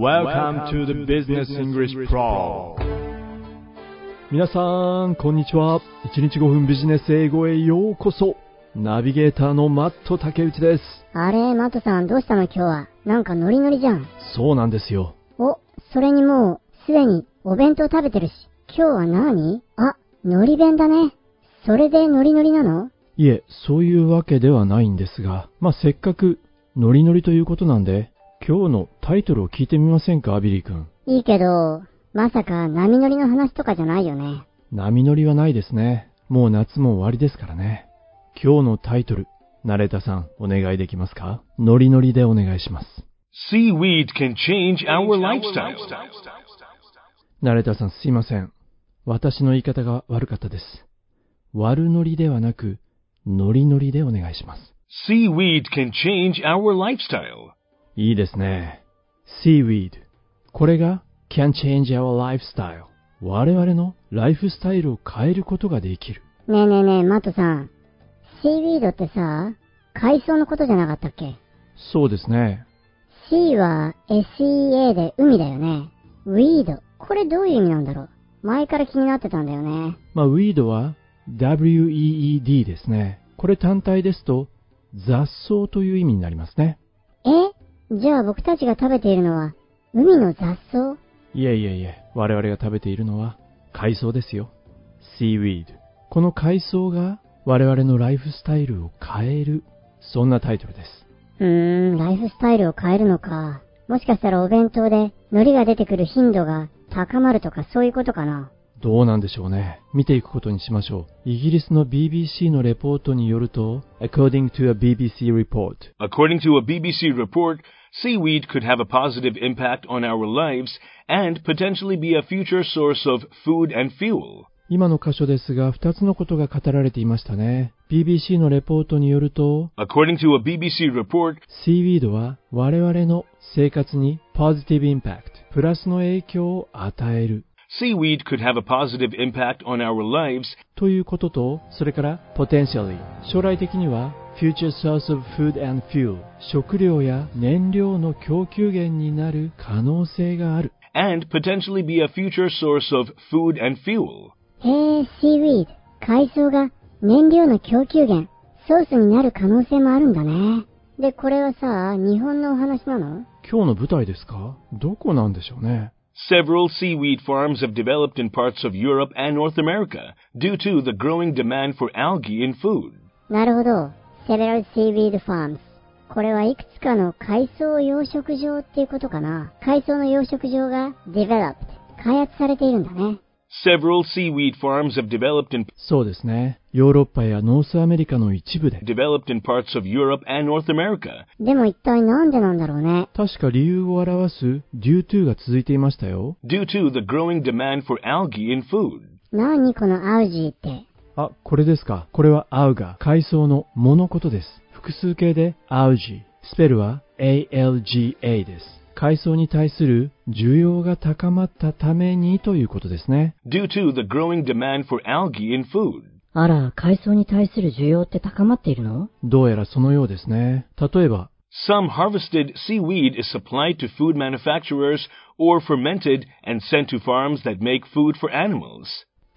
Welcome to the Business English Pro 皆さん、こんにちは。1日5分ビジネス英語へようこそ。ナビゲーターのマット竹内です。あれ、マットさん、どうしたの今日は？なんかノリノリじゃん。そうなんですよ。お、それにもう、すでにお弁当食べてるし。今日は何？あ、ノリ弁だね。それでノリノリなの？いえ、そういうわけではないんですが、まあ、せっかくノリノリということなんで、今日のタイトルを聞いてみませんか、アビリー君。いいけど、まさか波乗りの話とかじゃないよね。波乗りはないですね。もう夏も終わりですからね。今日のタイトル、ナレーターさん、お願いできますか？ノリノリでお願いします。Seaweed can change our lifestyle. ナレーターさん、すいません。私の言い方が悪かったです。悪ノリではなく、ノリノリでお願いします。Seaweed can change our lifestyle. いいですね。seaweed。これが can change our lifestyle。我々のライフスタイルを変えることができる。ねえねえねえ、マットさん。シーウィードってさ、海藻のことじゃなかったっけ？そうですね。?C は SEA で海だよね。ウィード。これどういう意味なんだろう？前から気になってたんだよね。まあ、weed は weed ですね。これ単体ですと雑草という意味になりますね。えじゃあ僕たちが食べているのは、海の雑草？いえいえいえ、我々が食べているのは海藻ですよ。seaweed。この海藻が我々のライフスタイルを変える、そんなタイトルです。うーん、ライフスタイルを変えるのか。もしかしたらお弁当で海苔が出てくる頻度が高まるとかそういうことかな。どうなんでしょうね。見ていくことにしましょう。イギリスの BBC のレポートによると、according to a BBC report, According to a BBC report, seaweed could have a positive impact on our lives and potentially be a future source of food and fuel. 今の箇所ですが、2つのことが語られていましたね。BBC のレポートによると、 According to a BBC report, シーウィードは我々の生活に positive impact、プラスの影響を与える seaweed could have a positive impact on our lives ということと、それから potentially、将来的には future source of food and fuel、食料や燃料の供給源になる可能性がある。and potentially be a future source of food and fuel. へえ、シーウィード。海藻が燃料の供給源、ソースになる可能性もあるんだね。で、これはさ、日本のお話なの今日の舞台ですかどこなんでしょうね。Several seaweed farms have developed in parts of Europe and North America due to the growing demand for algae in food. なるほど。Several Seaweed Farms。これはいくつかの海藻養殖場っていうことかな。海藻の養殖場が developed。開発されているんだね。Several seaweed farms have developed in そうですね。ヨーロッパや North America の一部で。developed in parts of Europe and North America でも一体なんでなんだろうね。確か理由を表す due to が続いていましたよ。due to the growing demand for algae in food. 何このアウジーって。あ、これですか。これは alga、海藻の藻のことです。複数形でアウジ。スペルは ALGA です。海藻に対する需要が高まったためにということですね。due to the growing demand for algae in food. あら、海藻に対する需要って高まっているのどうやらそのようですね。例えば、Some harvested seaweed is supplied to food manufacturers or fermented and sent to farms that make food for animals.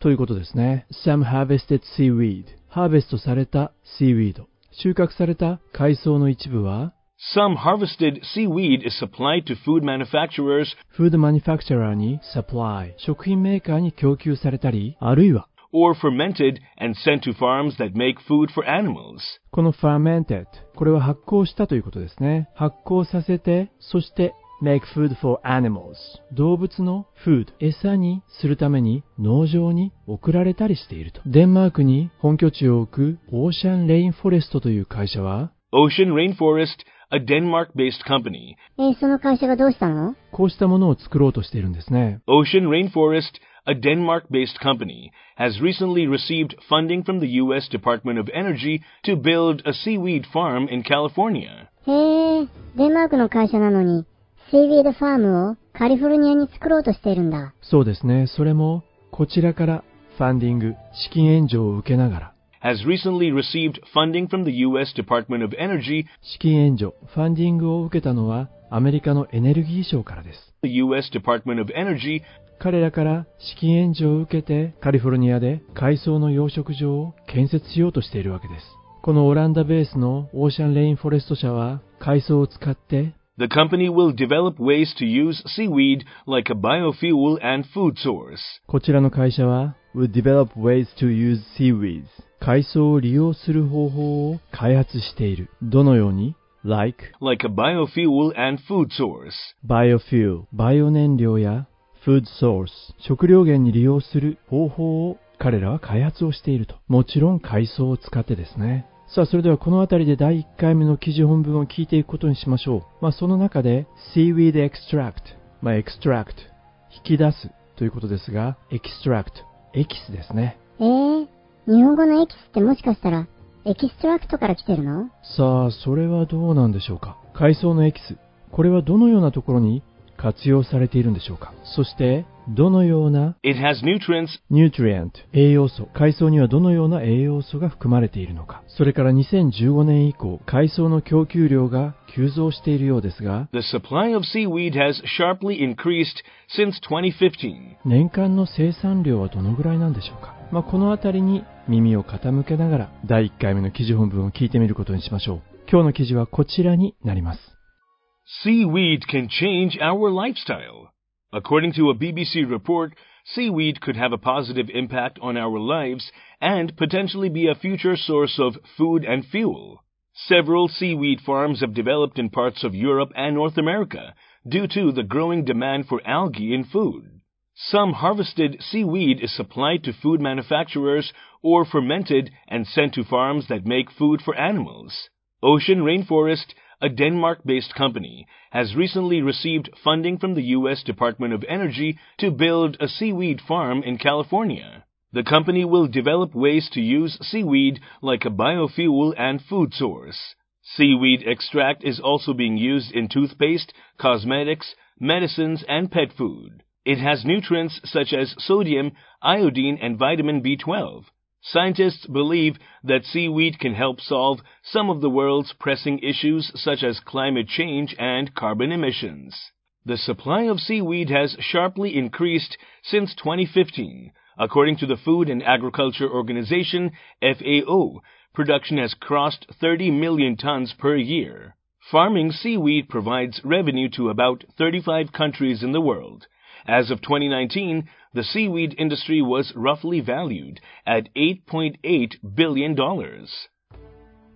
ということですね。Some harvested seaweed。ハーベストされた seaweed。収穫された海藻の一部は、Some harvested seaweed is supplied to food manufacturers フードマニファクチャラーに supply。食品メーカーに供給されたり、あるいは、or fermented and sent to farms that make food for animals. この fermented。これは発酵したということですね。発酵させて、そして make food for animals。動物の food、餌にするために農場に送られたりしていると。デンマークに本拠地を置くオーシャンレインフォレストという会社は、Ocean Rainforest, a Denmark-based company. えーその会社がどうしたのこうしたものを作ろうとしているんですね。Ocean Rainforest, a Denmark-based company, has recently received funding from the U.S. Department of Energy to build a seaweed farm in California. へえ、デンマークの会社なのに、シーウィードファームをカリフォルニアに作ろうとしているんだ。そうですね。それも、こちらからファンディング、資金援助を受けながら、has recently received funding from the U.S. Department of Energy 資金援助、ファンディングを受けたのはアメリカのエネルギー省からです。The U.S. Department of Energy 彼らから資金援助を受けてカリフォルニアで海藻の養殖場を建設しようとしているわけです。このオランダベースのオーシャンレインフォレスト社は海藻を使って The company will develop ways to use seaweed like a biofuel and food source. こちらの会社は would develop ways to use seaweeds 海藻を利用する方法を開発している。どのように like Like a biofuel and food source. biofuel バイオ燃料や food source 食料源に利用する方法を彼らは開発をしていると。もちろん海藻を使ってですね。 さあ、それではこの辺りで第1回目の記事本文を聞いていくことにしましょう。まあ、その中で seaweed extract まあ、extract 引き出すということですが、extract エキスですね。えー、日本語のエキスってもしかしたら、 extract から来てるの？さあ、それはどうなんでしょうか。海藻のエキス。これはどのようなところに活用されているんでしょうか。そして、どのような It has nutrients nutrient、栄養素、海藻にはどのような栄養素が含まれているのか。それから2015年以降、海藻の供給量が急増しているようですが、The supply of seaweed has sharply increased since 2015. 年間の生産量はどのぐらいなんでしょうか。まあ、このあたりに耳を傾けながら、第1回目の記事本文を聞いてみることにしましょう。今日の記事はこちらになります。Seaweed can change our lifestyle. According to a BBC report, seaweed could have a positive impact on our lives and potentially be a future source of food and fuel. Several seaweed farms have developed in parts of Europe and North America due to the growing demand for algae in food. Some harvested seaweed is supplied to food manufacturers or fermented and sent to farms that make food for animals. Ocean Rainforest, a Denmark-based company, has recently received funding from the U.S. Department of Energy to build a seaweed farm in California. The company will develop ways to use seaweed like a biofuel and food source. Seaweed extract is also being used in toothpaste, cosmetics, medicines, and pet food. It has nutrients such as sodium, iodine, and vitamin B12. Scientists believe that seaweed can help solve some of the world's pressing issues such as climate change and carbon emissions. The supply of seaweed has sharply increased since 2015. According to the Food and Agriculture Organization, FAO, production has crossed 30 million tons per year. Farming seaweed provides revenue to about 35 countries in the world. As of 2019, the seaweed industry was roughly valued at $8.8 billion.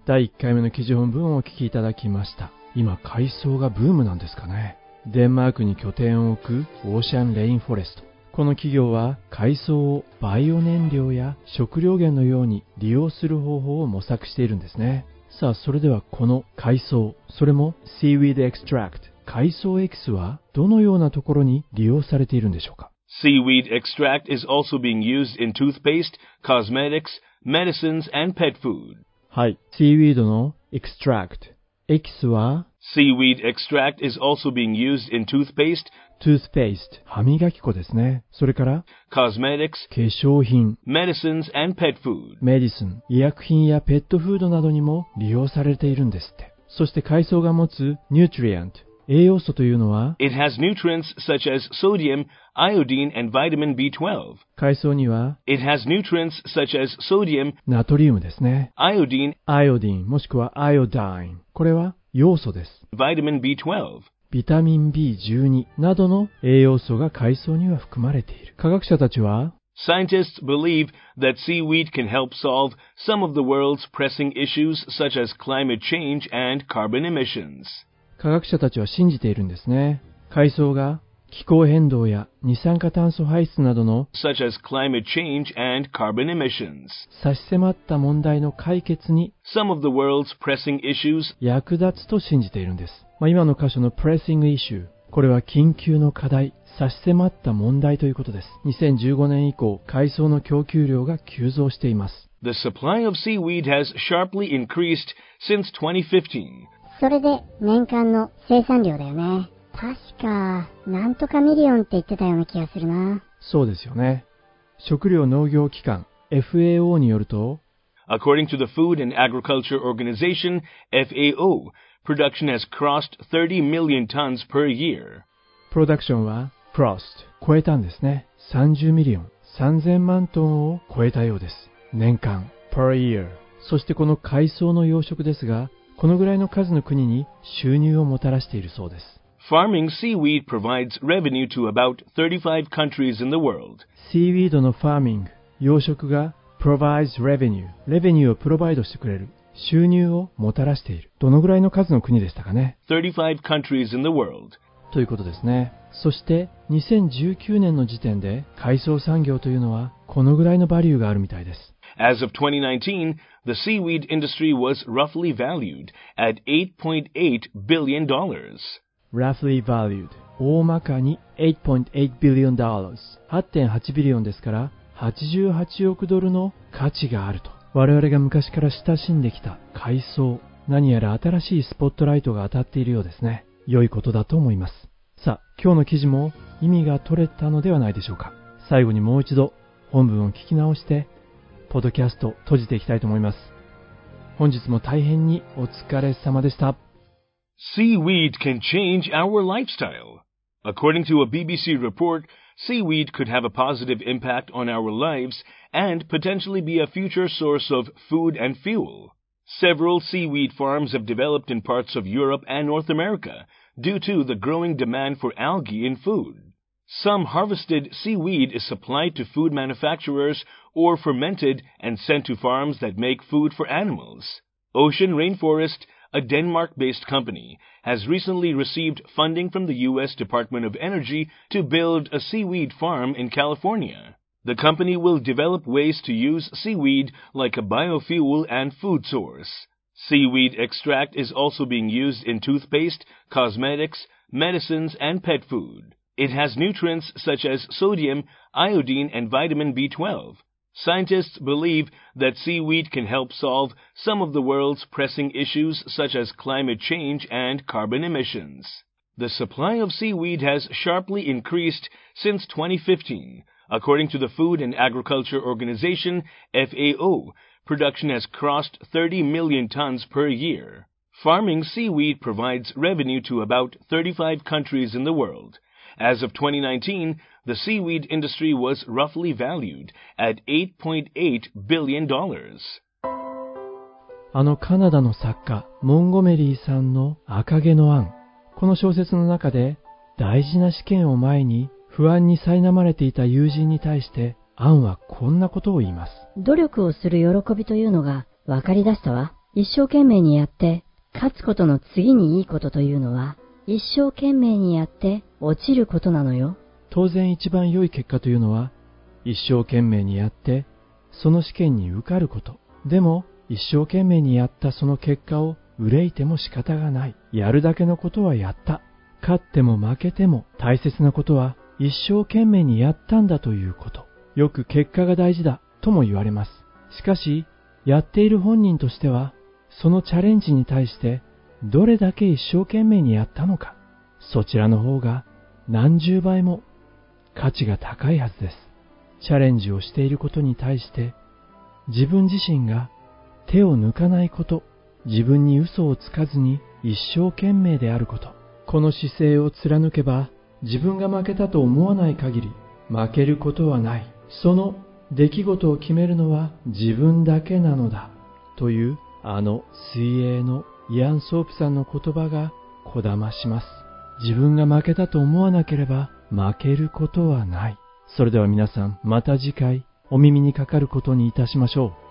第1回目の記事本文をお聞きいただきました。今、海藻がブームなんですかね。デンマークに拠点を置くオーシャンレインフォレスト。この企業は海藻をバイオ燃料や食料源のように利用する方法を模索しているんですね。さあ、それではこの海藻、それも seaweed extract、海藻エキスはどのようなところに利用されているんでしょうか Seaweed extract is also being used in toothpaste, cosmetics, medicines, and pet food. はい。seaweed の extract、エキスは Seaweed extract is also being used in toothpaste, toothpaste、歯磨き粉ですね。それから、cosmetics, 化粧品、medicines, and pet food. メディスン、医薬品やペットフードなどにも利用されているんですって。そして海藻が持つニュートリエント、栄養素というのは、 It has nutrients such as sodium, iodine, and vitamin B12. 海藻には It has nutrients such as sodium, ナトリウムですね。 iodine, アイオディンもしくはアイオダイン。これは要素です。 vitamin B12. ビタミン B12 などの栄養素が海藻には含まれている。科学者たちは Scientists believe that seaweed can help solve some of the world's pressing issues such as climate change and carbon emissions. 科学者たちは信じているんですね。海藻が気候変動や二酸化炭素排出などの差し迫った問題の解決に役立つと信じているんです。今の箇所の pressing issue これは緊急の課題、差し迫った問題ということです。2015年以降、海藻の供給量が急増しています。それで年間の生産量だよね。確か、なんとか million って言ってたような気がするな。そうですよね。食料農業機関 FAO によると、According to the Food and Agriculture Organization, FAO, production has crossed 30 million tons per year. プロダクションは crossed 超えたんですね。30ミリオン、3000万トンを超えたようです。年間 per year。そしてこの海藻の養殖ですが、このぐらいの数の国に収入をもたらしているそうです。Farming seaweed provides revenue to about 35 countries in the world. シーウィードのファーミング、養殖が provides revenue、レベニューをプロバイドしてくれる、収入をもたらしている。どのぐらいの数の国でしたかね？35 countries in the world. ということですね。そして2019年の時点で海藻産業というのはこのぐらいのバリューがあるみたいです。As of 2019, the seaweed industry was roughly valued at $8.8 billion. roughly valued. 大まかに8.8 billion dollars. 8.8ビリオンですから88億ドルの価値があると。我々が昔から親しんできた海藻何やら新しいスポットライトが当たっているようですね。良いことだと思います。さあ今日の記事も意味が取れたのではないでしょうか。最後にもう一度本文を聞き直してポッドキャスト閉じていきたいと思います本日も大変にお疲れ様でした Seaweed can change our lifestyle. According to a BBC report, seaweed could have a positive impact on our lives and potentially be a future source of food and fuel. Several seaweed farms have developed in parts of Europe and North America due to the growing demand for algae in food. Some harvested seaweed is supplied to food manufacturers or fermented and sent to farms that make food for animals. Ocean Rainforest, a Denmark-based company, has recently received funding from the U.S. Department of Energy to build a seaweed farm in California. The company will develop ways to use seaweed like a biofuel and food source. Seaweed extract is also being used in toothpaste, cosmetics, medicines, and pet food. It has nutrients such as sodium, iodine, and vitamin B12. Scientists believe that seaweed can help solve some of the world's pressing issues such as climate change and carbon emissions. The supply of seaweed has sharply increased since 2015. According to the Food and Agriculture Organization, FAO, production has crossed 30 million tons per year. Farming seaweed provides revenue to about 35 countries in the world. As of 2019, the seaweed industry was roughly valued at $8.8 billion. あのカナダの作家、モンゴメリーさんの赤毛のアン。この小説の中で、大事な試験を前に不安に苛まれていた友人に対して、アンはこんなことを言います。努力をする喜びというのが分かり出したわ。一生懸命にやって、勝つことの次にいいことというのは、一生懸命にやって落ちることなのよ。当然一番良い結果というのは、一生懸命にやって、その試験に受かること。でも、一生懸命にやったその結果を憂いても仕方がない。やるだけのことはやった。勝っても負けても大切なことは一生懸命にやったんだということ。よく結果が大事だとも言われます。しかし、やっている本人としては、そのチャレンジに対してどれだけ一生懸命にやったのか、そちらの方が何十倍も価値が高いはずです。チャレンジをしていることに対して、自分自身が手を抜かないこと、自分に嘘をつかずに一生懸命であること、この姿勢を貫けば、自分が負けたと思わない限り、負けることはない。その出来事を決めるのは自分だけなのだ。という、あの水泳のイアン・ソープさんの言葉がこだまします。自分が負けたと思わなければ負けることはない。それでは皆さん、また次回お耳にかかることにいたしましょう。